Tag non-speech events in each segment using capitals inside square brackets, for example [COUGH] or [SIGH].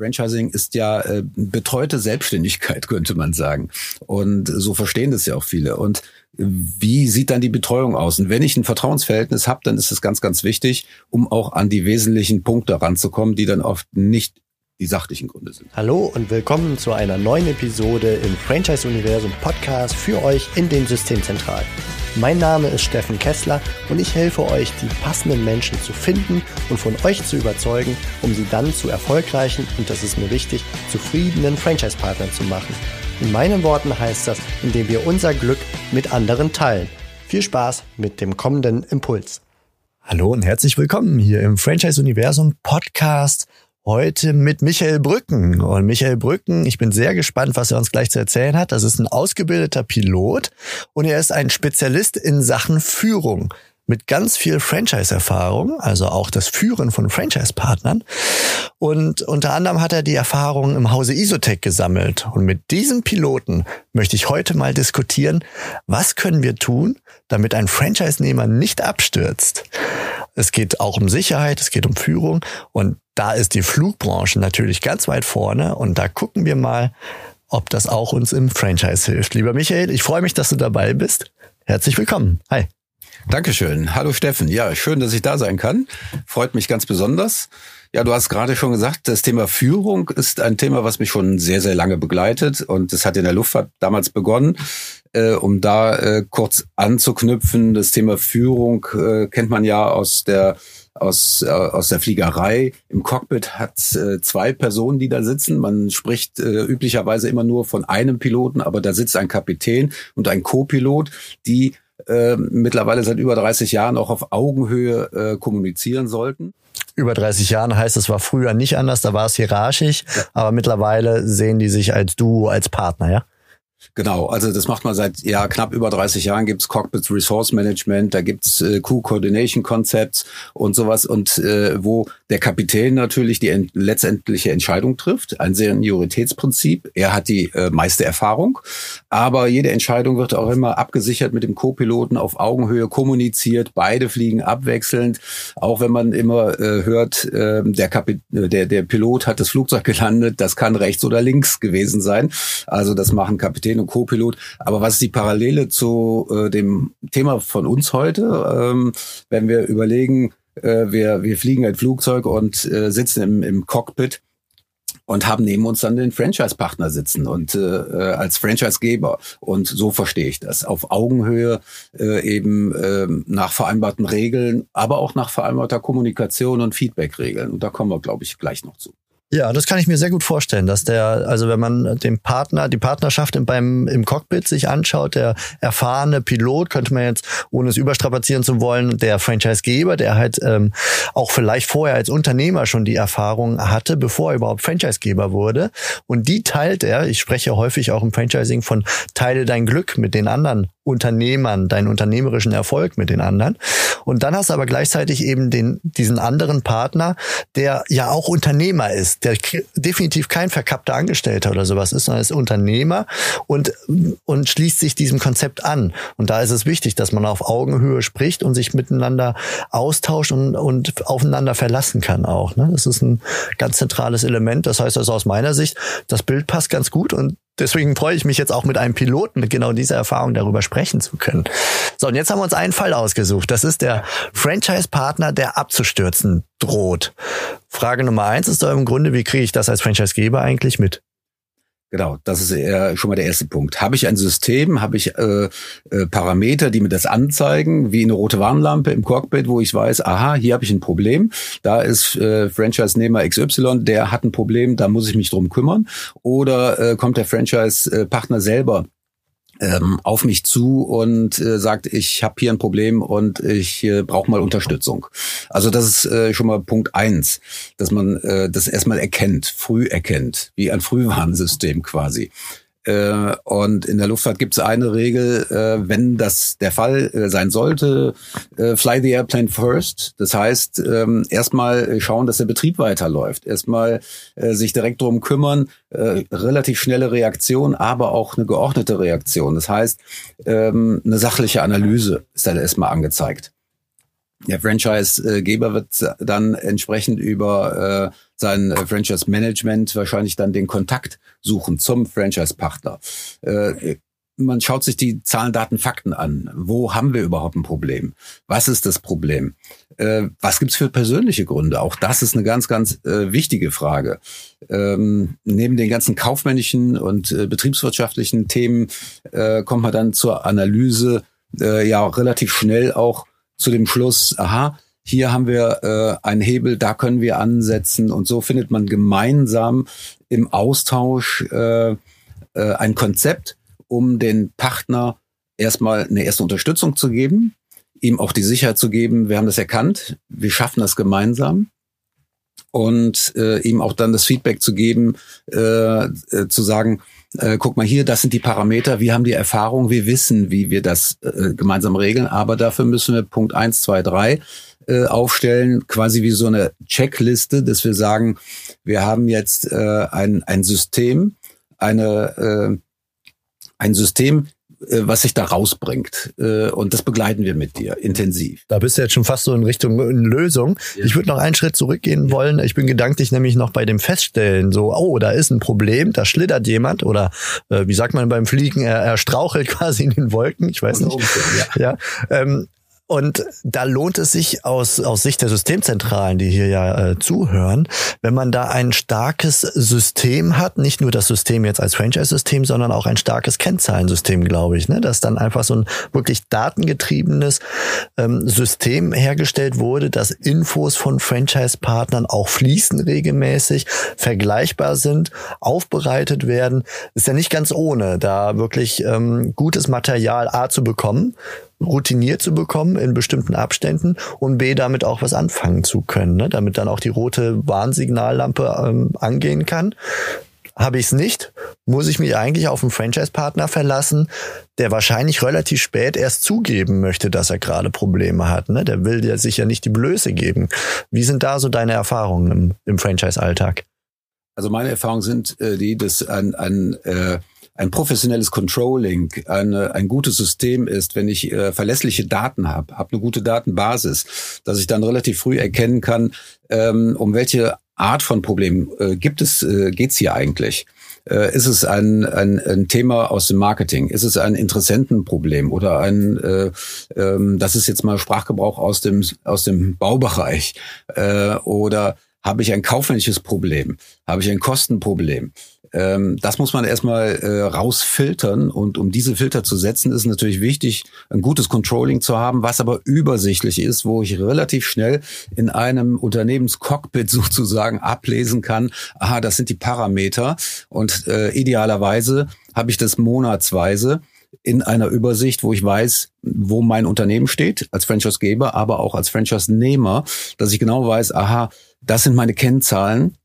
Franchising ist ja äh, betreute Selbstständigkeit, [LAUGHS] könnte man sagen. Und so verstehen das ja auch viele. Und wie sieht dann die Betreuung aus? Und wenn ich ein Vertrauensverhältnis habe, dann ist es ganz, ganz wichtig, um auch an die wesentlichen Punkte ranzukommen, die dann oft nicht die sachlichen Gründe sind. Hallo und willkommen zu einer neuen Episode im Franchise-Universum Podcast für euch in den Systemzentralen. Mein Name ist Steffen Kessler und ich helfe euch, die passenden Menschen zu finden und von euch zu überzeugen, um sie dann zu erfolgreichen und das ist mir wichtig, zufriedenen Franchise-Partnern zu machen. In meinen Worten heißt das, indem wir unser Glück mit anderen teilen. Viel Spaß mit dem kommenden Impuls. Hallo und herzlich willkommen hier im Franchise Universum Podcast heute mit Michael Brücken. Und Michael Brücken, ich bin sehr gespannt, was er uns gleich zu erzählen hat. Das ist ein ausgebildeter Pilot und er ist ein Spezialist in Sachen Führung mit ganz viel Franchise-Erfahrung, also auch das Führen von Franchise-Partnern. Und unter anderem hat er die Erfahrung im Hause Isotech gesammelt. Und mit diesem Piloten möchte ich heute mal diskutieren, was können wir tun, damit ein Franchise-Nehmer nicht abstürzt. Es geht auch um Sicherheit, es geht um Führung und da ist die Flugbranche natürlich ganz weit vorne und da gucken wir mal, ob das auch uns im Franchise hilft. Lieber Michael, ich freue mich, dass du dabei bist. Herzlich willkommen. Hi. Dankeschön. Hallo Steffen. Ja, schön, dass ich da sein kann. Freut mich ganz besonders. Ja, du hast gerade schon gesagt, das Thema Führung ist ein Thema, was mich schon sehr, sehr lange begleitet. Und es hat in der Luftfahrt damals begonnen. Äh, um da äh, kurz anzuknüpfen, das Thema Führung äh, kennt man ja aus der aus, äh, aus der Fliegerei. Im Cockpit hat äh, zwei Personen, die da sitzen. Man spricht äh, üblicherweise immer nur von einem Piloten, aber da sitzt ein Kapitän und ein Co-Pilot, die äh, mittlerweile seit über 30 Jahren auch auf Augenhöhe äh, kommunizieren sollten. Über 30 Jahren heißt, es war früher nicht anders, da war es hierarchisch, ja. aber mittlerweile sehen die sich als Duo, als Partner, ja? Genau, also das macht man seit ja knapp über 30 Jahren. Gibt's Cockpit Resource Management, da gibt's äh, Crew Coordination Concepts und sowas und äh, wo der Kapitän natürlich die letztendliche Entscheidung trifft, ein Senioritätsprinzip. Er hat die äh, meiste Erfahrung, aber jede Entscheidung wird auch immer abgesichert mit dem Co-Piloten auf Augenhöhe kommuniziert. Beide fliegen abwechselnd, auch wenn man immer äh, hört, äh, der, Kapit der der Pilot hat das Flugzeug gelandet, das kann rechts oder links gewesen sein. Also das machen Kapitän und Co-Pilot. Aber was ist die Parallele zu äh, dem Thema von uns heute, ähm, wenn wir überlegen, äh, wir, wir fliegen ein Flugzeug und äh, sitzen im, im Cockpit und haben neben uns dann den Franchise-Partner sitzen und äh, äh, als Franchise-Geber. Und so verstehe ich das. Auf Augenhöhe äh, eben äh, nach vereinbarten Regeln, aber auch nach vereinbarter Kommunikation und Feedback-Regeln. Und da kommen wir, glaube ich, gleich noch zu. Ja, das kann ich mir sehr gut vorstellen, dass der, also wenn man den Partner, die Partnerschaft beim, im Cockpit sich anschaut, der erfahrene Pilot, könnte man jetzt, ohne es überstrapazieren zu wollen, der Franchisegeber, der halt ähm, auch vielleicht vorher als Unternehmer schon die Erfahrung hatte, bevor er überhaupt Franchisegeber wurde. Und die teilt er, ich spreche häufig auch im Franchising von teile dein Glück mit den anderen Unternehmern, deinen unternehmerischen Erfolg mit den anderen. Und dann hast du aber gleichzeitig eben den, diesen anderen Partner, der ja auch Unternehmer ist, der definitiv kein verkappter Angestellter oder sowas ist, sondern ist Unternehmer und, und schließt sich diesem Konzept an. Und da ist es wichtig, dass man auf Augenhöhe spricht und sich miteinander austauscht und, und aufeinander verlassen kann auch. Ne? Das ist ein ganz zentrales Element. Das heißt also aus meiner Sicht, das Bild passt ganz gut und Deswegen freue ich mich jetzt auch mit einem Piloten mit genau dieser Erfahrung darüber sprechen zu können. So, und jetzt haben wir uns einen Fall ausgesucht. Das ist der Franchise-Partner, der abzustürzen droht. Frage Nummer eins ist doch im Grunde, wie kriege ich das als Franchise-Geber eigentlich mit? Genau, das ist eher schon mal der erste Punkt. Habe ich ein System, habe ich äh, äh, Parameter, die mir das anzeigen, wie eine rote Warnlampe im Cockpit, wo ich weiß, aha, hier habe ich ein Problem. Da ist äh, Franchise-Nehmer XY, der hat ein Problem, da muss ich mich drum kümmern. Oder äh, kommt der Franchise-Partner selber ähm, auf mich zu und äh, sagt, ich habe hier ein Problem und ich äh, brauche mal Unterstützung. Also das ist äh, schon mal Punkt eins, dass man äh, das erstmal erkennt, früh erkennt, wie ein Frühwarnsystem quasi. Äh, und in der Luftfahrt gibt es eine Regel, äh, wenn das der Fall äh, sein sollte, fly the airplane first. Das heißt, ähm, erstmal schauen, dass der Betrieb weiterläuft. Erstmal sich direkt drum kümmern, relativ schnelle Reaktion, aber auch eine geordnete Reaktion. Das heißt, ähm, eine sachliche Analyse ist dann erstmal angezeigt. Der Franchise-Geber wird dann entsprechend über äh, sein Franchise-Management wahrscheinlich dann den Kontakt suchen zum Franchise-Partner. Äh, man schaut sich die Zahlen, Daten, Fakten an. Wo haben wir überhaupt ein Problem? Was ist das Problem? Äh, was gibt's für persönliche Gründe? Auch das ist eine ganz, ganz äh, wichtige Frage. Ähm, neben den ganzen kaufmännischen und äh, betriebswirtschaftlichen Themen äh, kommt man dann zur Analyse äh, ja relativ schnell auch zu dem Schluss, aha, hier haben wir äh, einen Hebel, da können wir ansetzen. Und so findet man gemeinsam im Austausch äh, äh, ein Konzept, um den Partner erstmal eine erste Unterstützung zu geben, ihm auch die Sicherheit zu geben, wir haben das erkannt, wir schaffen das gemeinsam. Und äh, ihm auch dann das Feedback zu geben, äh, äh, zu sagen, äh, guck mal hier, das sind die Parameter, wir haben die Erfahrung, wir wissen, wie wir das äh, gemeinsam regeln, aber dafür müssen wir Punkt eins, zwei, drei äh, aufstellen, quasi wie so eine Checkliste, dass wir sagen, wir haben jetzt äh, ein, ein System, eine äh, ein System, was sich da rausbringt. Äh, und das begleiten wir mit dir intensiv. Da bist du jetzt schon fast so in Richtung Lösung. Ja. Ich würde noch einen Schritt zurückgehen wollen. Ich bin gedanklich nämlich noch bei dem Feststellen, so, oh, da ist ein Problem, da schlittert jemand oder äh, wie sagt man beim Fliegen, er, er strauchelt [LAUGHS] quasi in den Wolken, ich weiß nicht. ja. ja. Ähm, und da lohnt es sich aus, aus Sicht der Systemzentralen, die hier ja äh, zuhören, wenn man da ein starkes System hat, nicht nur das System jetzt als Franchise-System, sondern auch ein starkes Kennzahlensystem, glaube ich, ne? dass dann einfach so ein wirklich datengetriebenes ähm, System hergestellt wurde, dass Infos von Franchise-Partnern auch fließen regelmäßig, vergleichbar sind, aufbereitet werden. Ist ja nicht ganz ohne, da wirklich ähm, gutes Material A zu bekommen routiniert zu bekommen in bestimmten Abständen und B, damit auch was anfangen zu können, ne? damit dann auch die rote Warnsignallampe ähm, angehen kann. Habe ich es nicht, muss ich mich eigentlich auf einen Franchise-Partner verlassen, der wahrscheinlich relativ spät erst zugeben möchte, dass er gerade Probleme hat. Ne? Der will ja sicher nicht die Blöße geben. Wie sind da so deine Erfahrungen im, im Franchise-Alltag? Also meine Erfahrungen sind äh, die, dass ein, ein äh, ein professionelles Controlling, eine, ein gutes System ist, wenn ich äh, verlässliche Daten habe, habe eine gute Datenbasis, dass ich dann relativ früh erkennen kann, ähm, um welche Art von Problem äh, gibt es, äh, geht's hier eigentlich? Äh, ist es ein, ein, ein Thema aus dem Marketing? Ist es ein Interessentenproblem oder ein, äh, ähm, das ist jetzt mal Sprachgebrauch aus dem, aus dem Baubereich äh, oder habe ich ein kaufmännisches Problem? Habe ich ein Kostenproblem? Ähm, das muss man erstmal äh, rausfiltern und um diese Filter zu setzen, ist natürlich wichtig, ein gutes Controlling zu haben, was aber übersichtlich ist, wo ich relativ schnell in einem Unternehmenscockpit [LAUGHS] sozusagen ablesen kann, aha, das sind die Parameter und äh, idealerweise habe ich das monatsweise in einer Übersicht, wo ich weiß, wo mein Unternehmen steht, als Franchise-Geber, aber auch als Franchise-Nehmer, dass ich genau weiß, aha, das sind meine Kennzahlen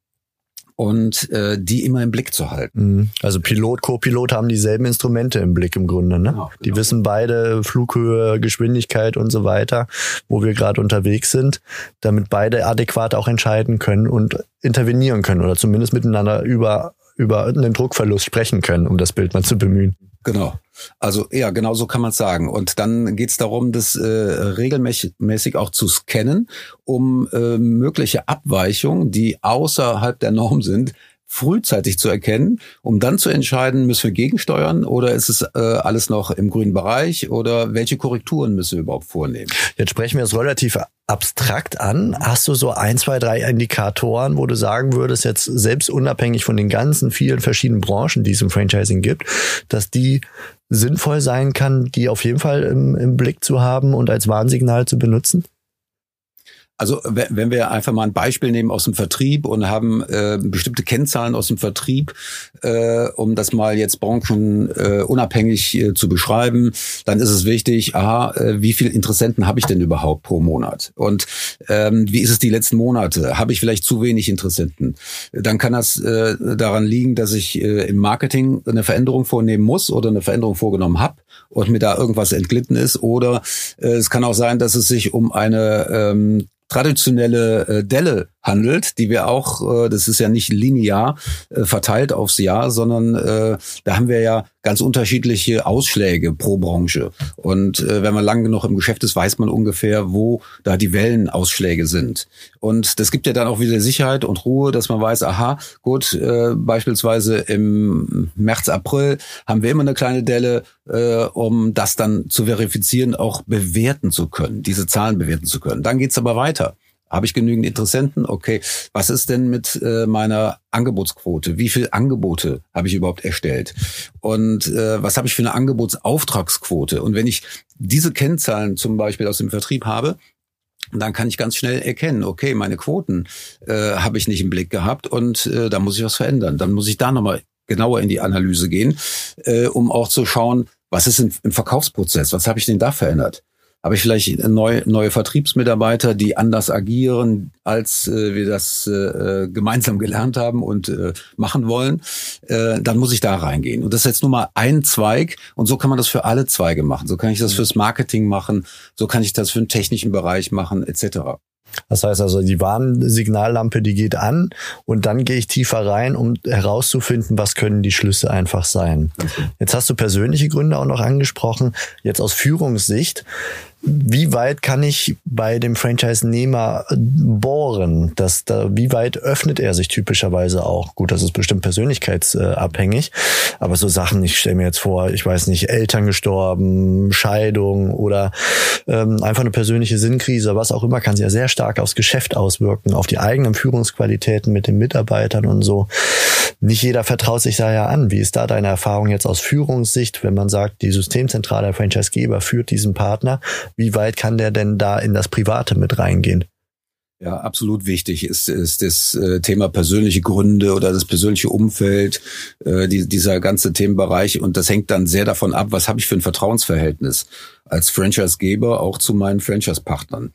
und äh, die immer im Blick zu halten. Mhm. Also Pilot, Co-Pilot haben dieselben Instrumente im Blick im Grunde. Ne? Genau, genau. Die wissen beide Flughöhe, Geschwindigkeit und so weiter, wo wir gerade unterwegs sind, damit beide adäquat auch entscheiden können und intervenieren können oder zumindest miteinander über über einen Druckverlust sprechen können, um das Bild mal zu bemühen. Genau. Also ja, genau so kann man sagen. Und dann geht es darum, das äh, regelmäßig auch zu scannen, um äh, mögliche Abweichungen, die außerhalb der Norm sind, frühzeitig zu erkennen, um dann zu entscheiden, müssen wir gegensteuern oder ist es äh, alles noch im grünen Bereich oder welche Korrekturen müssen wir überhaupt vornehmen? Jetzt sprechen wir es relativ abstrakt an. Hast du so ein, zwei, drei Indikatoren, wo du sagen würdest, jetzt selbst unabhängig von den ganzen vielen verschiedenen Branchen, die es im Franchising gibt, dass die sinnvoll sein kann, die auf jeden Fall im, im Blick zu haben und als Warnsignal zu benutzen? Also wenn wir einfach mal ein Beispiel nehmen aus dem Vertrieb und haben äh, bestimmte Kennzahlen aus dem Vertrieb, äh, um das mal jetzt branchenunabhängig äh, zu beschreiben, dann ist es wichtig, aha, äh, wie viele Interessenten habe ich denn überhaupt pro Monat? Und ähm, wie ist es die letzten Monate? Habe ich vielleicht zu wenig Interessenten? Dann kann das äh, daran liegen, dass ich äh, im Marketing eine Veränderung vornehmen muss oder eine Veränderung vorgenommen habe und mir da irgendwas entglitten ist. Oder äh, es kann auch sein, dass es sich um eine ähm, traditionelle äh, Delle handelt, die wir auch, äh, das ist ja nicht linear äh, verteilt aufs Jahr, sondern äh, da haben wir ja ganz unterschiedliche Ausschläge pro Branche. Und äh, wenn man lang genug im Geschäft ist, weiß man ungefähr, wo da die Wellenausschläge sind. Und das gibt ja dann auch wieder Sicherheit und Ruhe, dass man weiß, aha, gut, äh, beispielsweise im März, April haben wir immer eine kleine Delle, äh, um das dann zu verifizieren, auch bewerten zu können, diese Zahlen bewerten zu können. Dann geht's aber weiter. Habe ich genügend Interessenten? Okay. Was ist denn mit äh, meiner Angebotsquote? Wie viele Angebote habe ich überhaupt erstellt? Und äh, was habe ich für eine Angebotsauftragsquote? Und wenn ich diese Kennzahlen zum Beispiel aus dem Vertrieb habe, dann kann ich ganz schnell erkennen, okay, meine Quoten äh, habe ich nicht im Blick gehabt und äh, da muss ich was verändern. Dann muss ich da nochmal genauer in die Analyse gehen, äh, um auch zu schauen, was ist im Verkaufsprozess, was habe ich denn da verändert? Habe ich vielleicht neue, neue Vertriebsmitarbeiter, die anders agieren, als äh, wir das äh, gemeinsam gelernt haben und äh, machen wollen, äh, dann muss ich da reingehen. Und das ist jetzt nur mal ein Zweig und so kann man das für alle Zweige machen. So kann ich das fürs Marketing machen, so kann ich das für den technischen Bereich machen, etc. Das heißt also, die Warnsignallampe, die geht an und dann gehe ich tiefer rein, um herauszufinden, was können die Schlüsse einfach sein. Jetzt hast du persönliche Gründe auch noch angesprochen. Jetzt aus Führungssicht wie weit kann ich bei dem Franchise-Nehmer bohren? Dass da, wie weit öffnet er sich typischerweise auch? Gut, das ist bestimmt persönlichkeitsabhängig, aber so Sachen, ich stelle mir jetzt vor, ich weiß nicht, Eltern gestorben, Scheidung oder ähm, einfach eine persönliche Sinnkrise, was auch immer, kann sich ja sehr stark aufs Geschäft auswirken, auf die eigenen Führungsqualitäten mit den Mitarbeitern und so. Nicht jeder vertraut sich da ja an. Wie ist da deine Erfahrung jetzt aus Führungssicht, wenn man sagt, die Systemzentrale der Franchisegeber führt diesen Partner? Wie weit kann der denn da in das Private mit reingehen? Ja, absolut wichtig ist, ist das äh, Thema persönliche Gründe oder das persönliche Umfeld, äh, die, dieser ganze Themenbereich. Und das hängt dann sehr davon ab, was habe ich für ein Vertrauensverhältnis als Franchise-Geber auch zu meinen Franchise-Partnern.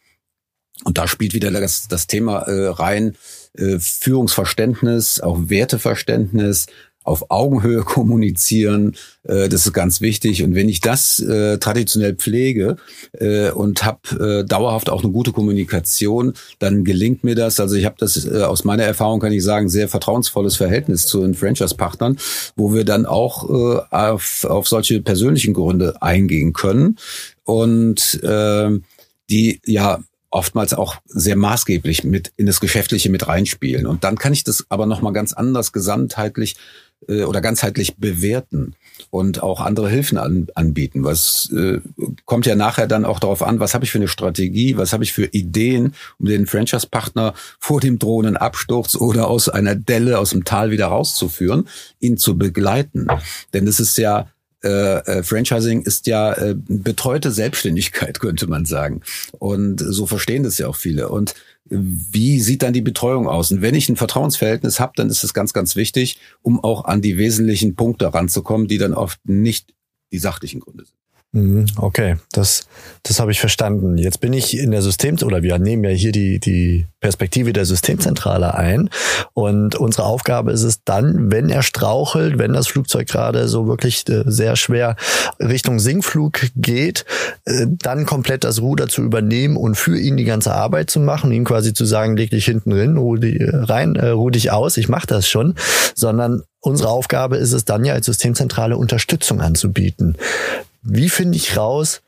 Und da spielt wieder das, das Thema äh, rein, äh, Führungsverständnis, auch Werteverständnis, auf Augenhöhe [LAUGHS] kommunizieren, äh, das ist ganz wichtig. Und wenn ich das äh, traditionell pflege äh, und habe äh, dauerhaft auch eine gute Kommunikation, dann gelingt mir das. Also ich habe das äh, aus meiner Erfahrung kann ich sagen sehr vertrauensvolles Verhältnis zu den Franchise-Partnern, wo wir dann auch äh, auf, auf solche persönlichen Gründe eingehen können und äh, die ja oftmals auch sehr maßgeblich mit in das Geschäftliche mit reinspielen. Und dann kann ich das aber nochmal ganz anders gesamtheitlich äh, oder ganzheitlich bewerten und auch andere Hilfen an, anbieten. Was äh, kommt ja nachher dann auch darauf an, was habe ich für eine Strategie, was habe ich für Ideen, um den Franchise-Partner vor dem drohenden Absturz oder aus einer Delle aus dem Tal wieder rauszuführen, ihn zu begleiten. Denn es ist ja äh, äh, Franchising ist ja äh, betreute Selbstständigkeit, [LAUGHS] könnte man sagen. Und so verstehen das ja auch viele. Und wie sieht dann die Betreuung aus? Und wenn ich ein Vertrauensverhältnis habe, dann ist es ganz, ganz wichtig, um auch an die wesentlichen Punkte ranzukommen, die dann oft nicht die sachlichen Gründe sind. Mhm, okay, das, das habe ich verstanden. Jetzt bin ich in der System oder wir nehmen ja hier die, die Perspektive der Systemzentrale ein. Und unsere Aufgabe ist es dann, wenn er strauchelt, wenn das Flugzeug gerade so wirklich äh, sehr schwer Richtung Sinkflug geht, äh, dann komplett das Ruder zu übernehmen und für ihn die ganze Arbeit zu machen, ihm quasi zu sagen, leg dich hinten rein, ruh, die, rein, äh, ruh dich aus, ich mache das schon, sondern unsere Aufgabe ist es dann ja als Systemzentrale Unterstützung anzubieten. Wie finde ich raus,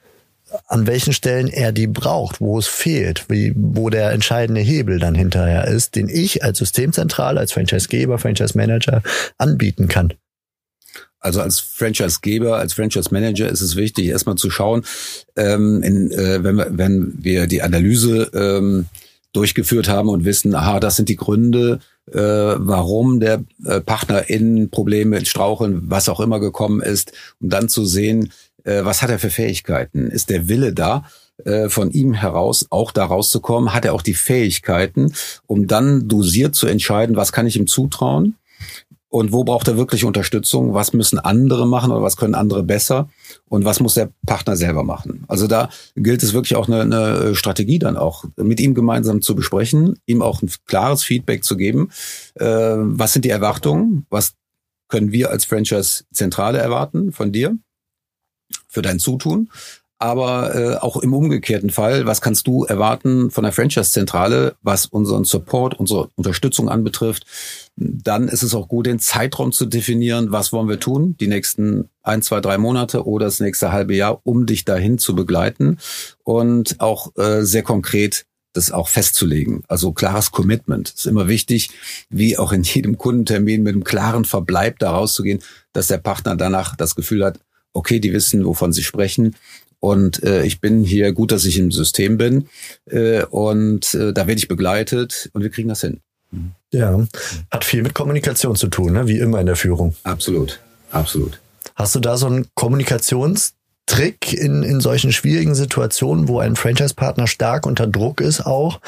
an welchen Stellen er die braucht, wo es fehlt, wie, wo der entscheidende Hebel dann hinterher ist, den ich als Systemzentrale, als Franchisegeber, Franchise-Manager anbieten kann? Also als Franchise-Geber, als Franchise-Manager ist es wichtig, erstmal zu schauen, ähm, in, äh, wenn, wir, wenn wir die Analyse ähm, durchgeführt haben und wissen, aha, das sind die Gründe, äh, warum der äh, Partner in Probleme, in Straucheln, was auch immer gekommen ist, um dann zu sehen, äh, was hat er für Fähigkeiten? Ist der Wille da? Äh, von ihm heraus auch da rauszukommen, hat er auch die Fähigkeiten, um dann dosiert zu entscheiden, was kann ich ihm zutrauen und wo braucht er wirklich Unterstützung, was müssen andere machen oder was können andere besser und was muss der Partner selber machen. Also da gilt es wirklich auch eine, eine Strategie dann auch mit ihm gemeinsam zu besprechen, ihm auch ein klares Feedback zu geben, äh, was sind die Erwartungen, was können wir als Franchise-Zentrale erwarten von dir für dein Zutun. aber äh, auch im umgekehrten Fall, was kannst du erwarten von der Franchise-Zentrale, was unseren Support, unsere Unterstützung anbetrifft? Dann ist es auch gut, den Zeitraum zu definieren, was wollen wir tun, die nächsten ein, zwei, drei Monate oder das nächste halbe Jahr, um dich dahin zu begleiten und auch äh, sehr konkret das auch festzulegen. Also klares Commitment ist immer wichtig, wie auch in jedem Kundentermin mit einem klaren Verbleib da rauszugehen, dass der Partner danach das Gefühl hat, okay, die wissen, wovon sie sprechen und äh, ich bin hier gut, dass ich im System bin. Äh, und äh, da werde ich begleitet und wir kriegen das hin. Ja, hat viel mit Kommunikation zu tun, ne? wie immer in der Führung. Absolut, absolut. Hast du da so einen Kommunikationstrick in, in solchen schwierigen Situationen, wo ein Franchise-Partner stark unter Druck ist, auch,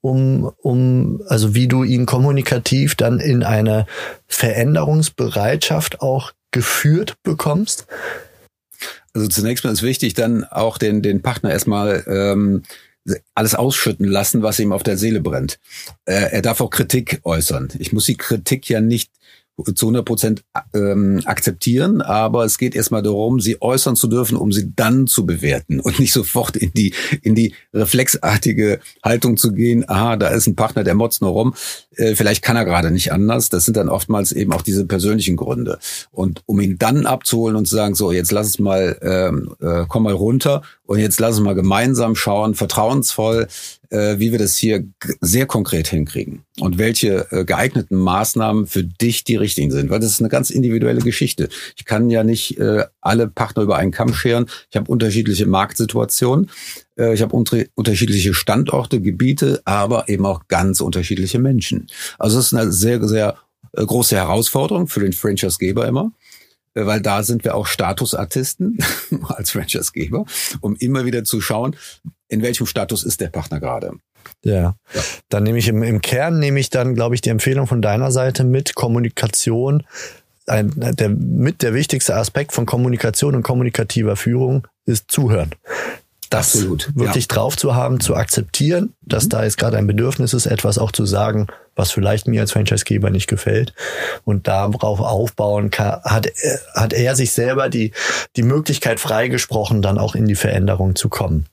um, um, also wie du ihn kommunikativ dann in eine Veränderungsbereitschaft auch geführt bekommst? Also zunächst mal ist wichtig, dann auch den, den Partner erstmal ähm, alles ausschütten lassen, was ihm auf der Seele brennt. Äh, er darf auch Kritik äußern. Ich muss die Kritik ja nicht zu 100 Prozent ähm, akzeptieren, aber es geht erstmal darum, sie äußern zu dürfen, um sie dann zu bewerten und nicht sofort in die in die reflexartige Haltung zu gehen. Aha, da ist ein Partner, der motzt nur rum. Äh, vielleicht kann er gerade nicht anders. Das sind dann oftmals eben auch diese persönlichen Gründe. Und um ihn dann abzuholen und zu sagen, so jetzt lass es mal, ähm, äh, komm mal runter und jetzt lass uns mal gemeinsam schauen, vertrauensvoll, äh, wie wir das hier sehr konkret hinkriegen und welche äh, geeigneten Maßnahmen für dich die richtigen sind, weil das ist eine ganz individuelle Geschichte. Ich kann ja nicht äh, alle Partner über einen Kamm scheren. Ich habe unterschiedliche Marktsituationen, äh, ich habe unter unterschiedliche Standorte, Gebiete, aber eben auch ganz unterschiedliche Menschen. Also es ist eine sehr, sehr äh, große Herausforderung für den Franchise-Geber immer äh, weil da sind wir auch Statusartisten [LAUGHS] als Franchise-Geber, um immer wieder zu schauen, in welchem Status ist der Partner gerade. Ja. ja. Dann nehme ich im, im Kern, nehme ich dann, glaube ich, die Empfehlung von deiner Seite mit, Kommunikation, ein, der, mit der wichtigste Aspekt von Kommunikation und kommunikativer Führung ist Zuhören das Absolut, wirklich ja. drauf zu haben, zu akzeptieren, dass mhm. da jetzt gerade ein Bedürfnis ist, etwas auch zu sagen, was vielleicht mir als Franchisegeber nicht gefällt. Und darauf aufbauen kann, hat, hat er sich selber die, die Möglichkeit freigesprochen, dann auch in die Veränderung zu kommen.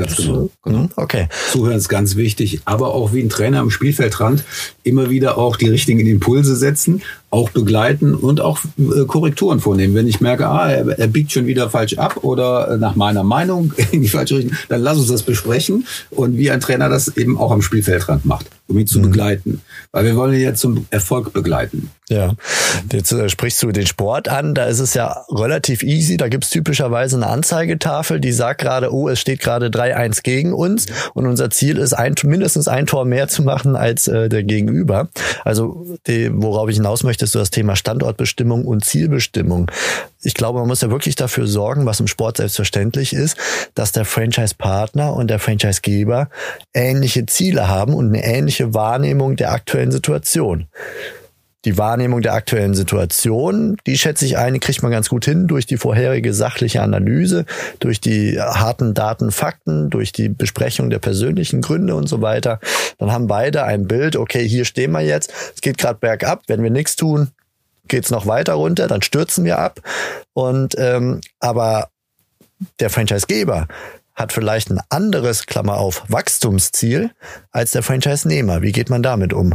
Ganz genau. genau. Okay. Zuhören ist ganz wichtig, aber auch wie ein Trainer am Spielfeldrand immer wieder auch die richtigen Impulse setzen, auch begleiten und auch äh, Korrekturen vornehmen. Wenn ich merke, ah, er, er, biegt schon wieder falsch ab oder nach meiner Meinung [LAUGHS] in die falsche Richtung, dann lass uns das besprechen und wie ein Trainer das eben auch am Spielfeldrand macht, um ihn zu mhm. begleiten. Weil wir wollen ihn ja zum Erfolg begleiten. Ja, jetzt äh, sprichst du den Sport an, da ist es ja relativ easy, da gibt's typischerweise eine Anzeigetafel, die sagt gerade, oh, es steht gerade 3-1 gegen uns und unser Ziel ist, ein, mindestens ein Tor mehr zu machen als äh, der Gegenüber. Also die, worauf ich hinaus möchte, ist so das Thema Standortbestimmung und Zielbestimmung. Ich glaube, man muss ja wirklich dafür sorgen, was im Sport selbstverständlich ist, dass der Franchise-Partner und der Franchise-Geber ähnliche Ziele haben und eine ähnliche Wahrnehmung der aktuellen Situation die Wahrnehmung der aktuellen Situation, die schätze ich ein, die kriegt man ganz gut hin durch die vorherige sachliche Analyse, durch die harten Daten, Fakten, durch die Besprechung der persönlichen Gründe und so weiter. Dann haben beide ein Bild, okay, hier stehen wir jetzt, es geht gerade bergab, wenn wir nichts tun, geht's noch weiter runter, dann stürzen wir ab. Und ähm, aber der Franchisegeber hat vielleicht ein anderes, Klammer auf, Wachstumsziel als der Franchise-Nehmer. Wie geht man damit um?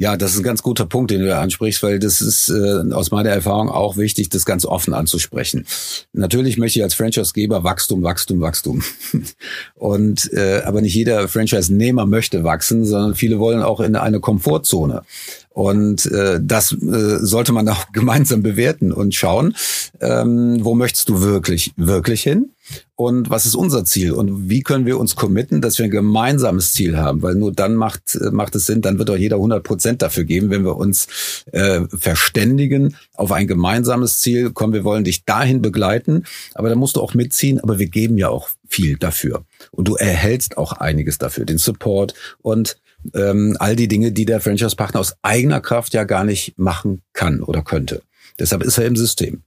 Ja, das ist ein ganz guter Punkt, den du ansprichst, weil das ist äh, aus meiner Erfahrung auch wichtig, das ganz offen anzusprechen. Natürlich möchte ich als Franchise-Geber Wachstum, Wachstum, Wachstum. [LAUGHS] Und äh, aber nicht jeder Franchise-Nehmer möchte wachsen, sondern viele wollen auch in eine Komfortzone. Und äh, das äh, sollte man [LAUGHS] auch gemeinsam bewerten und schauen, ähm, wo möchtest du wirklich, wirklich hin? Und was ist unser Ziel? Und wie können wir uns committen, dass wir ein gemeinsames Ziel haben? Weil nur dann macht, macht es Sinn, dann wird auch jeder 100 Prozent dafür geben, wenn wir uns äh, verständigen auf ein gemeinsames Ziel. Komm, wir wollen dich dahin begleiten, aber da musst du auch mitziehen. Aber wir geben ja auch viel dafür. Und du erhältst auch einiges dafür, den Support und ähm, all die Dinge, die der Franchise-Partner aus eigener Kraft ja gar nicht machen kann oder könnte. Deshalb ist er im System.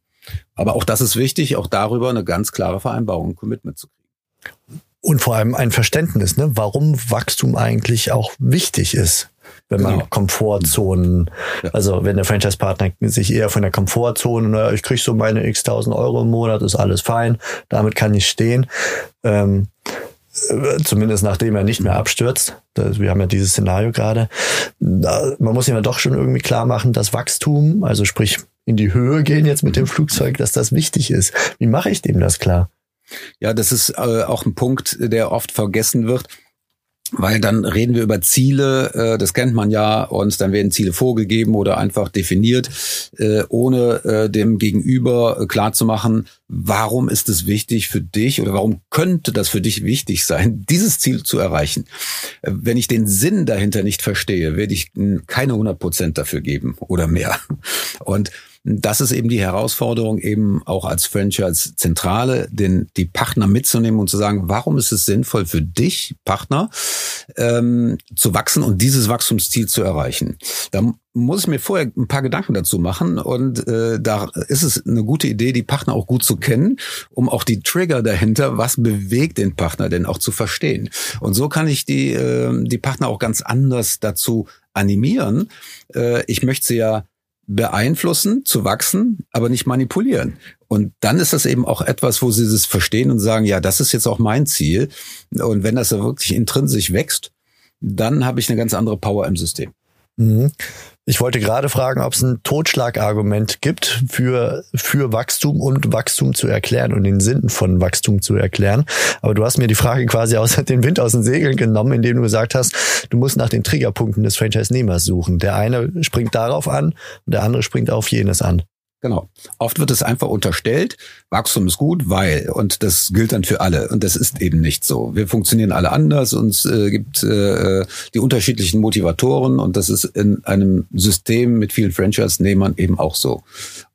Aber auch das ist wichtig, auch darüber eine ganz klare Vereinbarung, ein Commitment zu kriegen. Und vor allem ein Verständnis, ne, warum Wachstum eigentlich auch wichtig ist. wenn man genau. Komfortzonen, ja. also wenn der Franchise-Partner sich eher von der Komfortzone, naja, ich krieg so meine x tausend Euro im Monat, ist alles fein, damit kann ich stehen. Ähm, äh, zumindest nachdem er nicht mehr abstürzt. Wir haben ja dieses Szenario gerade. Man muss ja doch schon irgendwie klar machen, dass Wachstum, also sprich in die Höhe gehen jetzt mit dem Flugzeug, dass das wichtig ist. Wie mache ich dem das klar? Ja, das ist äh, auch ein Punkt, der oft vergessen wird weil dann reden wir über Ziele, äh, das kennt man ja, und dann werden Ziele vorgegeben oder einfach definiert, äh, ohne äh, dem Gegenüber äh, klar zu machen, warum ist es wichtig für dich oder warum könnte das für dich wichtig sein, [LAUGHS] dieses Ziel zu erreichen. Wenn ich den Sinn dahinter nicht verstehe, werde ich keine 100 Prozent dafür geben oder mehr. Und das ist eben die Herausforderung, eben auch als Franchise-Zentrale, den, die Partner mitzunehmen und zu sagen, warum ist es sinnvoll für dich, Partner, ähm, zu wachsen und dieses Wachstumsziel zu erreichen. Da muss ich mir vorher ein paar Gedanken dazu machen und äh, da ist es eine gute Idee, die Partner auch gut zu kennen, um auch die Trigger dahinter, was bewegt den Partner denn auch zu verstehen. Und so kann ich die, äh, die Partner auch ganz anders dazu animieren. Äh, ich möchte sie ja beeinflussen, zu wachsen, aber nicht manipulieren. Und dann ist das eben auch etwas, wo sie das verstehen und sagen, ja, das ist jetzt auch mein Ziel. Und wenn das wirklich intrinsisch wächst, dann habe ich eine ganz andere Power im System. Mhm. Ich wollte gerade fragen, ob es ein Totschlagargument gibt für, für Wachstum und Wachstum zu erklären und den Sinn von Wachstum zu erklären. Aber du hast mir die Frage quasi aus [LAUGHS] den Wind aus den Segeln genommen, indem du gesagt hast, du musst nach den Triggerpunkten des Franchise-Nehmers suchen. Der eine springt darauf an und der andere springt auf jenes an. Genau. Oft wird es einfach unterstellt, Wachstum ist gut, weil, und das gilt dann für alle. Und das ist eben nicht so. Wir funktionieren alle anders, uns äh, gibt äh, die unterschiedlichen Motivatoren und das ist in einem System mit vielen Franchise-Nehmern eben auch so.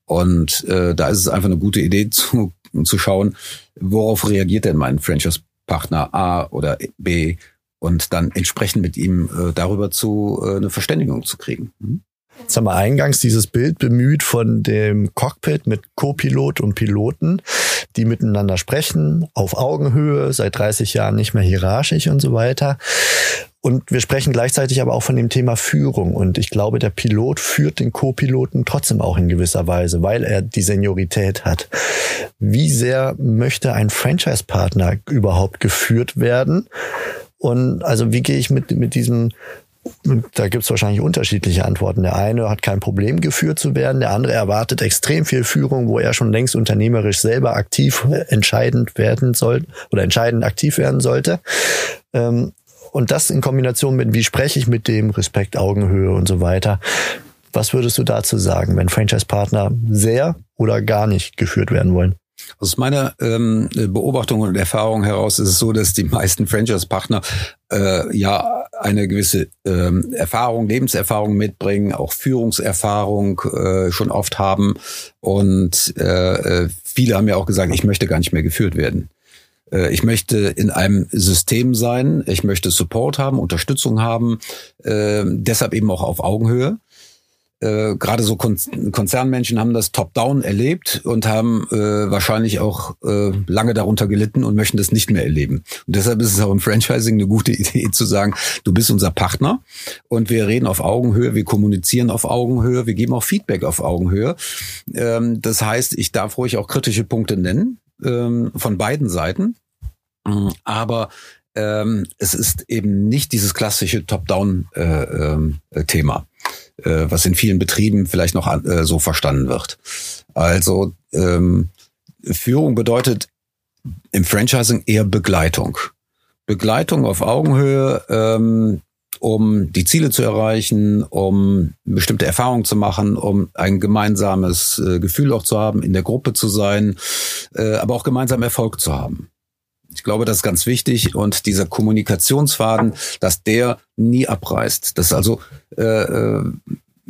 Und äh, da ist es einfach eine gute Idee [LAUGHS] zu, zu schauen, worauf reagiert denn mein Franchise-Partner A oder B und dann entsprechend mit ihm äh, darüber zu äh, eine Verständigung zu kriegen. Hm? Jetzt haben wir eingangs dieses Bild bemüht von dem Cockpit mit Co-Pilot und Piloten, die miteinander sprechen, auf Augenhöhe, seit 30 Jahren nicht mehr hierarchisch und so weiter. Und wir sprechen gleichzeitig aber auch von dem Thema Führung. Und ich glaube, der Pilot führt den Co-Piloten trotzdem auch in gewisser Weise, weil er die Seniorität hat. Wie sehr möchte ein Franchise-Partner überhaupt geführt werden? Und also wie gehe ich mit, mit diesem da gibt es wahrscheinlich unterschiedliche Antworten. Der eine hat kein Problem, geführt zu werden, der andere erwartet extrem viel Führung, wo er schon längst unternehmerisch selber aktiv entscheidend werden soll oder entscheidend aktiv werden sollte. Ähm, und das in Kombination mit, wie spreche ich mit dem, Respekt, Augenhöhe und so weiter. Was würdest du dazu sagen, wenn Franchise-Partner sehr oder gar nicht geführt werden wollen? Aus meiner ähm, Beobachtung und Erfahrung heraus ist es so, dass die meisten Franchise-Partner äh, ja eine gewisse ähm, Erfahrung, Lebenserfahrung mitbringen, auch Führungserfahrung äh, schon oft haben. Und äh, äh viele haben ja auch gesagt, ich möchte gar nicht mehr geführt werden. Äh, ich möchte in einem System sein, ich möchte Support haben, Unterstützung haben, äh, deshalb eben auch auf Augenhöhe äh, gerade so Kon Konzernmenschen haben das top-down erlebt und haben äh, wahrscheinlich auch äh, lange darunter gelitten und möchten das nicht mehr erleben. Und deshalb ist es auch im Franchising eine gute [LAUGHS] Idee zu sagen, du bist unser Partner und wir reden auf Augenhöhe, wir kommunizieren auf Augenhöhe, wir geben auch Feedback auf Augenhöhe. Ähm, das heißt, ich darf ruhig auch kritische Punkte nennen ähm, von beiden Seiten. Aber ähm, es ist eben nicht dieses klassische Top-Down-Thema. Äh, äh, äh, was in vielen Betrieben vielleicht noch äh, so verstanden wird. Also ähm, Führung bedeutet im Franchising eher Begleitung. Begleitung auf Augenhöhe, ähm, um die Ziele zu erreichen, um bestimmte Erfahrungen zu machen, um ein gemeinsames äh, Gefühl auch zu haben, in der Gruppe zu sein, äh, aber auch gemeinsam Erfolg zu haben. Ich glaube, das ist ganz wichtig und dieser Kommunikationsfaden, dass der nie abreißt. Das ist also äh, äh,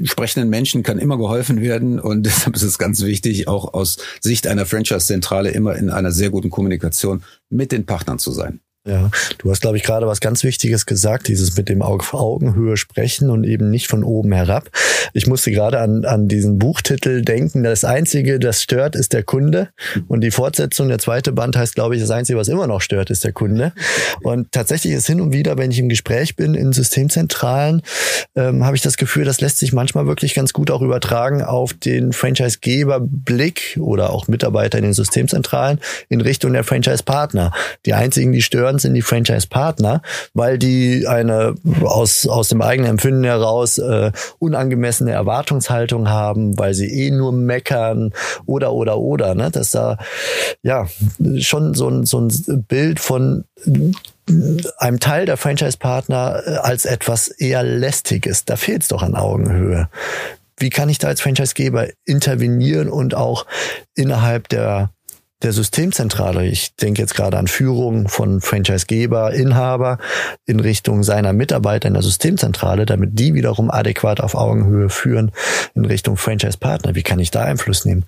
sprechenden Menschen kann immer geholfen werden und [LAUGHS] deshalb ist es ganz wichtig, auch aus Sicht einer Franchise-Zentrale immer in einer sehr guten Kommunikation mit den Partnern zu sein. Ja, du hast, glaube ich, gerade was ganz Wichtiges gesagt, dieses mit dem auf Augenhöhe sprechen und eben nicht von oben herab. Ich musste gerade an, an diesen Buchtitel denken. Das Einzige, das stört, ist der Kunde. Und die Fortsetzung, der zweite Band heißt, glaube ich, das Einzige, was immer noch stört, ist der Kunde. Und tatsächlich ist hin und wieder, wenn ich im Gespräch bin in Systemzentralen, ähm, habe ich das Gefühl, das lässt sich manchmal wirklich ganz gut auch übertragen auf den Franchise-Geber-Blick oder auch Mitarbeiter in den Systemzentralen in Richtung der Franchise-Partner. Die einzigen, die stören, sind die Franchise-Partner, weil die eine aus, aus dem eigenen Empfinden heraus äh, unangemessene Erwartungshaltung haben, weil sie eh nur meckern oder oder oder. Ne? Dass da ja schon so ein, so ein Bild von einem Teil der Franchise-Partner äh, als etwas eher lästiges. Da fehlt es doch an Augenhöhe. Wie kann ich da als Franchise-Geber intervenieren und auch innerhalb der der Systemzentrale, ich denke jetzt gerade an Führung von Franchisegeber, Inhaber in Richtung seiner Mitarbeiter in der Systemzentrale, damit die wiederum adäquat auf Augenhöhe führen in Richtung Franchise-Partner. Wie kann ich da Einfluss nehmen?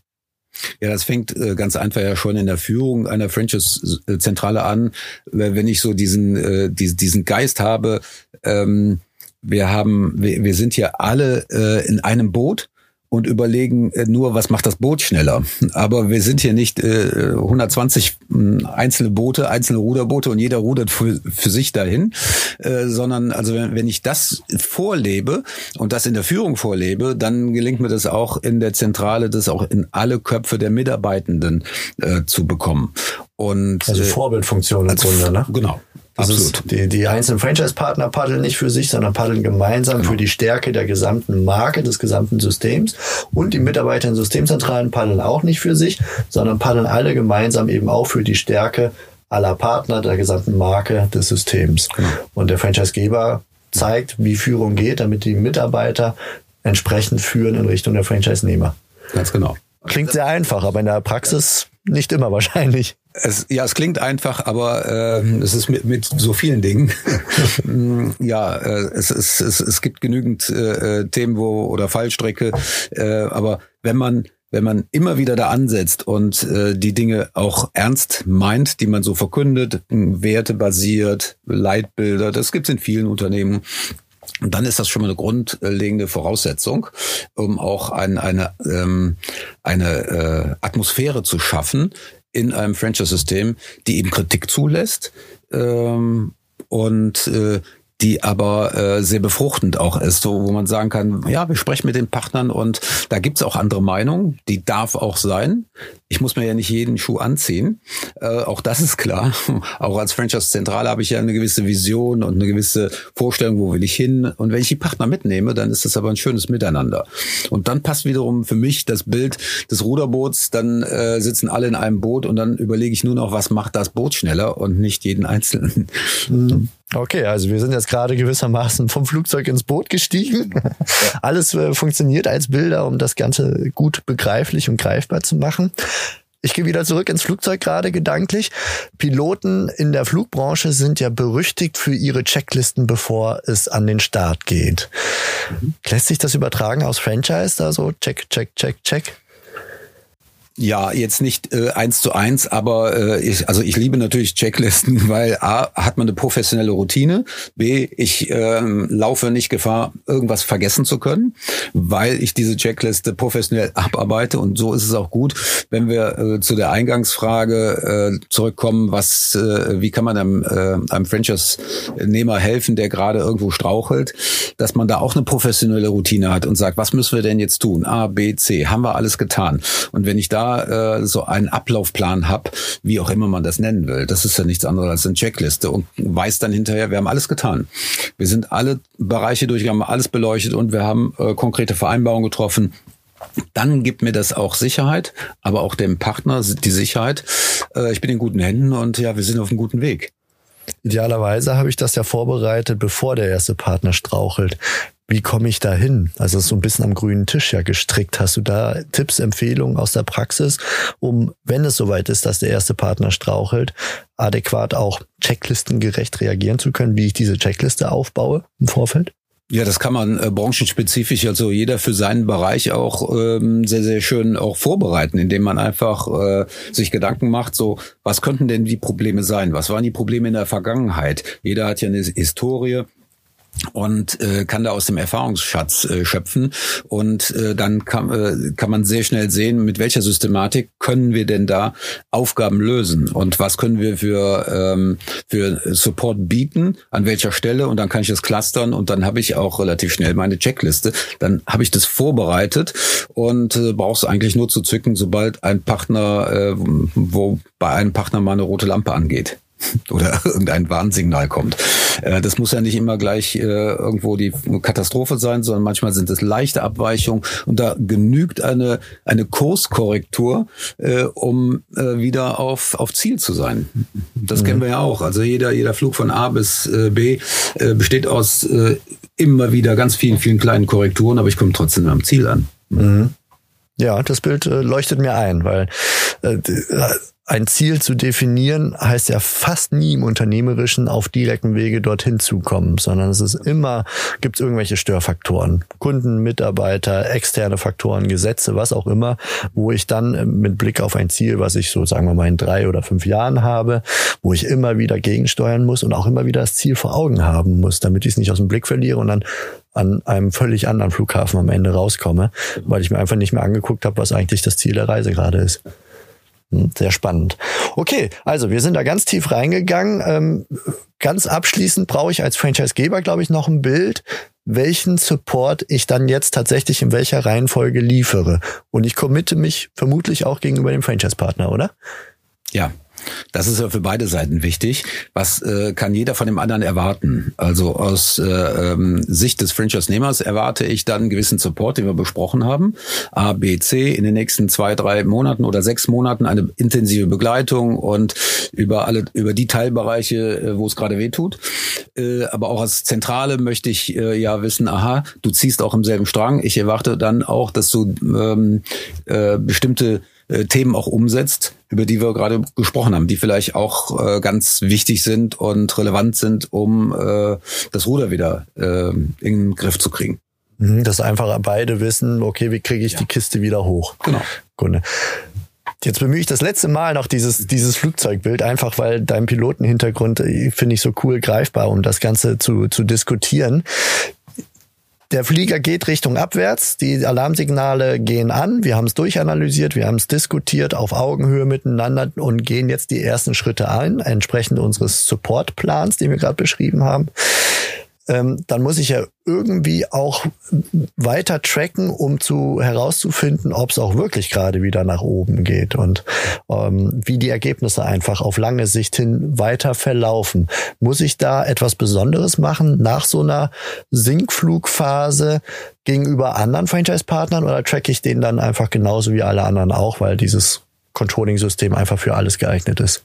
Ja, das fängt äh, ganz einfach ja schon in der Führung einer Franchise-Zentrale an. Wenn ich so diesen, äh, diesen Geist habe, ähm, wir haben, wir, sind hier alle äh, in einem Boot und überlegen äh, nur, was macht das Boot schneller. Aber wir sind hier nicht äh, 120 äh, einzelne Boote, einzelne Ruderboote und jeder rudert für, für sich dahin, äh, sondern also wenn, wenn ich das vorlebe und das in der Führung vorlebe, dann gelingt mir das auch in der Zentrale, das auch in alle Köpfe der Mitarbeitenden äh, zu bekommen. Und, also äh, Vorbildfunktion im Grunde, ne? Genau. Das Absolut. die, die einzelnen Franchise-Partner paddeln nicht für sich, sondern paddeln gemeinsam genau. für die Stärke der gesamten Marke, des gesamten Systems. Und die Mitarbeiter in Systemzentralen paddeln auch nicht für sich, sondern paddeln alle gemeinsam eben auch für die Stärke aller Partner der gesamten Marke des Systems. Genau. Und der Franchise-Geber zeigt, wie Führung geht, damit die Mitarbeiter entsprechend führen in Richtung der Franchise-Nehmer. Ganz genau. Klingt sehr einfach, aber in der Praxis nicht immer wahrscheinlich. Es, ja, es klingt einfach, aber äh, es ist mit, mit so vielen Dingen. [LAUGHS] ja, äh, es, es, es, es gibt genügend äh, Themen, wo oder Fallstrecke, äh, aber wenn man wenn man immer wieder da ansetzt und äh, die Dinge auch ernst meint, die man so verkündet, Werte basiert, Leitbilder, das gibt es in vielen Unternehmen. Und dann ist das schon mal eine grundlegende Voraussetzung, um auch ein, eine, ähm, eine äh, Atmosphäre zu schaffen, in einem Franchise-System, die eben Kritik zulässt ähm, und äh, die aber äh, sehr befruchtend auch ist, so, wo man sagen kann, ja, wir sprechen mit den Partnern und da gibt's auch andere Meinungen, die darf auch sein. Ich muss mir ja nicht jeden Schuh anziehen, äh, auch das ist klar. [LAUGHS] auch als Franchise-Zentrale habe ich ja eine gewisse Vision und eine gewisse Vorstellung, wo will ich hin. Und wenn ich die Partner mitnehme, dann ist das aber ein schönes Miteinander. Und dann passt wiederum für mich das Bild des Ruderboots, dann äh, sitzen alle in einem Boot und dann überlege ich nur noch, was macht das Boot schneller und nicht jeden Einzelnen. Mhm. Okay, also wir sind jetzt gerade gewissermaßen vom Flugzeug ins Boot gestiegen. [LAUGHS] Alles äh, funktioniert als Bilder, um das Ganze gut begreiflich und greifbar zu machen. Ich gehe wieder zurück ins Flugzeug gerade gedanklich. Piloten in der Flugbranche sind ja berüchtigt für ihre Checklisten, bevor es an den Start geht. Mhm. Lässt sich das übertragen aus Franchise? Da so check, check, check, check? Ja, jetzt nicht äh, eins zu eins, aber äh, ich, also ich liebe natürlich Checklisten, [LAUGHS] weil A, hat man eine professionelle Routine, B, ich äh, laufe nicht Gefahr, irgendwas vergessen zu können, weil ich diese Checkliste professionell [LAUGHS] abarbeite und so ist es auch gut, wenn wir äh, zu der Eingangsfrage äh, zurückkommen, was, äh, wie kann man einem, äh, einem Franchise-Nehmer helfen, der gerade irgendwo strauchelt, dass man da auch eine professionelle Routine hat und sagt, was müssen wir denn jetzt tun? A, B, C, haben wir alles getan? Und wenn ich da äh, so einen Ablaufplan habe, wie auch immer man das nennen will. Das ist ja nichts anderes als eine Checkliste und weiß dann hinterher, wir haben alles getan. Wir sind alle Bereiche durchgegangen, alles beleuchtet und wir haben äh, konkrete Vereinbarungen getroffen. Dann gibt mir das auch Sicherheit, aber auch dem Partner die Sicherheit. Äh, ich bin in guten Händen und ja, wir sind auf einem guten Weg. Idealerweise habe ich das ja vorbereitet, bevor der erste Partner strauchelt. Wie komme ich da hin? Also so ein bisschen am grünen Tisch ja gestrickt. Hast du da Tipps, Empfehlungen aus der Praxis, um, wenn es soweit ist, dass der erste Partner strauchelt, adäquat auch checklistengerecht reagieren zu können, wie ich diese Checkliste aufbaue im Vorfeld? Ja, das kann man äh, branchenspezifisch, also jeder für seinen Bereich auch ähm, sehr, sehr schön auch vorbereiten, indem man einfach äh, sich Gedanken macht, so, was könnten denn die Probleme sein? Was waren die Probleme in der Vergangenheit? Jeder hat ja eine Historie und äh, kann da aus dem Erfahrungsschatz äh, schöpfen. Und äh, dann kann, äh, kann man sehr schnell sehen, mit welcher Systematik können wir denn da Aufgaben lösen und was können wir für ähm, für Support bieten, an welcher Stelle. Und dann kann ich das clustern und dann habe ich auch relativ schnell meine Checkliste. Dann habe ich das vorbereitet und äh, brauchst eigentlich nur zu zücken, sobald ein Partner, äh, wo bei einem Partner mal eine rote Lampe angeht [LAUGHS] oder irgendein Warnsignal kommt. Äh, das muss ja nicht immer gleich äh, irgendwo die Katastrophe sein, sondern manchmal sind es leichte Abweichungen und da genügt eine, eine Kurskorrektur, äh, um wieder auf, auf Ziel zu sein. Das mhm. kennen wir ja auch. Also jeder, jeder Flug von A bis B besteht aus immer wieder ganz vielen, vielen kleinen Korrekturen, aber ich komme trotzdem am Ziel an. Mhm. Ja, das Bild leuchtet mir ein, weil ein Ziel zu definieren, heißt ja fast nie im Unternehmerischen auf direktem Wege dorthin zu kommen, sondern es ist immer, gibt es irgendwelche Störfaktoren. Kunden, Mitarbeiter, externe Faktoren, Gesetze, was auch immer, wo ich dann äh, mit Blick auf ein Ziel, was ich so, sagen wir mal, in drei oder fünf Jahren habe, wo ich immer wieder gegensteuern muss und auch immer wieder das Ziel vor Augen haben muss, damit ich es nicht aus dem Blick verliere und dann an einem völlig anderen Flughafen am Ende rauskomme, weil ich mir einfach nicht mehr angeguckt habe, was eigentlich das Ziel der Reise gerade ist. Hm, sehr spannend. Okay, also wir sind da ganz tief reingegangen. Ähm, ganz abschließend brauche ich als Franchisegeber, glaube ich, noch ein Bild, welchen Support ich dann jetzt tatsächlich in welcher Reihenfolge liefere. Und ich committe mich vermutlich auch gegenüber dem Franchise-Partner, oder? Ja, das ist ja für beide Seiten wichtig. Was äh, kann jeder von dem anderen erwarten? Also aus äh, ähm, Sicht des Franchise-Nehmers erwarte ich dann einen gewissen Support, den wir besprochen haben. A, B, C in den nächsten zwei, drei Monaten oder sechs Monaten eine intensive Begleitung und über alle, über die Teilbereiche, äh, wo es gerade weh tut. Äh, aber auch als Zentrale möchte ich äh, ja wissen, aha, du ziehst auch im selben Strang. Ich erwarte dann auch, dass du ähm, äh, bestimmte äh, Themen auch umsetzt, über die wir gerade gesprochen haben, die vielleicht auch äh, ganz wichtig sind und relevant sind, um äh, das Ruder wieder äh, in den Griff zu kriegen. Mhm, dass einfach beide wissen, okay, wie kriege ich ja. die Kiste wieder hoch? Genau. Kunde. Jetzt bemühe ich das letzte Mal noch dieses, dieses Flugzeugbild, einfach weil dein Pilotenhintergrund äh, finde ich so cool greifbar, um das Ganze zu, zu diskutieren. Der Flieger geht Richtung abwärts, die Alarmsignale gehen an, wir haben es durchanalysiert, wir haben es diskutiert auf Augenhöhe miteinander und gehen jetzt die ersten Schritte ein, entsprechend unseres Supportplans, den wir gerade beschrieben haben ähm, dann muss ich ja irgendwie auch weiter tracken, um zu herauszufinden, ob es auch wirklich gerade wieder nach oben geht und ähm, wie die Ergebnisse einfach auf lange Sicht hin weiter verlaufen. Muss ich da etwas Besonderes machen nach so einer Sinkflugphase gegenüber anderen Franchise-Partnern oder track ich den dann einfach genauso wie alle anderen auch, weil dieses Controlling-System einfach für alles geeignet ist?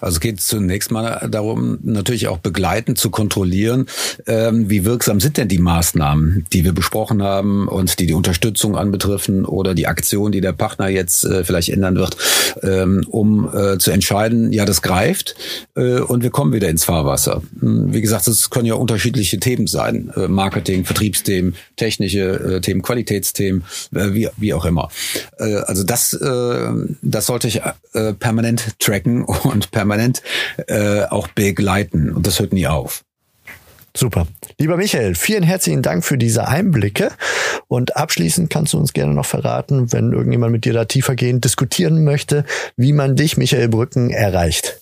Also es geht zunächst mal darum, natürlich auch begleitend zu kontrollieren, ähm, wie wirksam sind denn die Maßnahmen, die wir besprochen haben und die die Unterstützung anbetreffen oder die Aktion, die der Partner jetzt äh, vielleicht ändern wird, ähm, um äh, zu entscheiden, ja, das greift äh, und wir kommen wieder ins Fahrwasser. Hm, wie gesagt, es können ja unterschiedliche Themen sein, äh, Marketing, Vertriebsthemen, technische äh, Themen, Qualitätsthemen, äh, wie, wie auch immer. Äh, also das, äh, das sollte ich äh, permanent tracken [LAUGHS] und permanent äh, auch begleiten. Und das hört nie auf. Super. Lieber Michael, vielen herzlichen Dank für diese Einblicke. Und abschließend kannst du uns gerne noch verraten, wenn irgendjemand mit dir da tiefergehend diskutieren möchte, wie man dich, Michael Brücken, erreicht.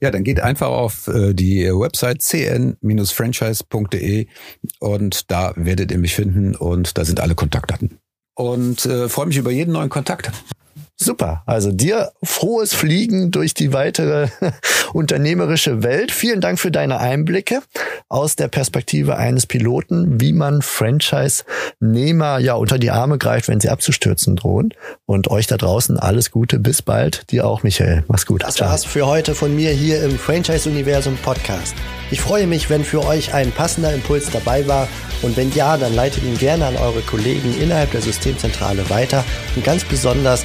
Ja, dann geht einfach auf äh, die Website cn-franchise.de und da werdet ihr mich finden und da sind alle Kontaktdaten. Und äh, freue mich über jeden neuen Kontakt. Super. Also dir frohes Fliegen durch die weitere [LAUGHS] unternehmerische Welt. Vielen Dank für deine Einblicke aus der Perspektive eines Piloten, wie man Franchise-Nehmer ja unter die Arme greift, wenn sie abzustürzen drohen. Und euch da draußen alles Gute. Bis bald. Dir auch, Michael. Mach's gut. Das war's für heute von mir hier im Franchise-Universum Podcast. Ich freue mich, wenn für euch ein passender Impuls dabei war. Und wenn ja, dann leitet ihn gerne an eure Kollegen innerhalb der Systemzentrale weiter. Und ganz besonders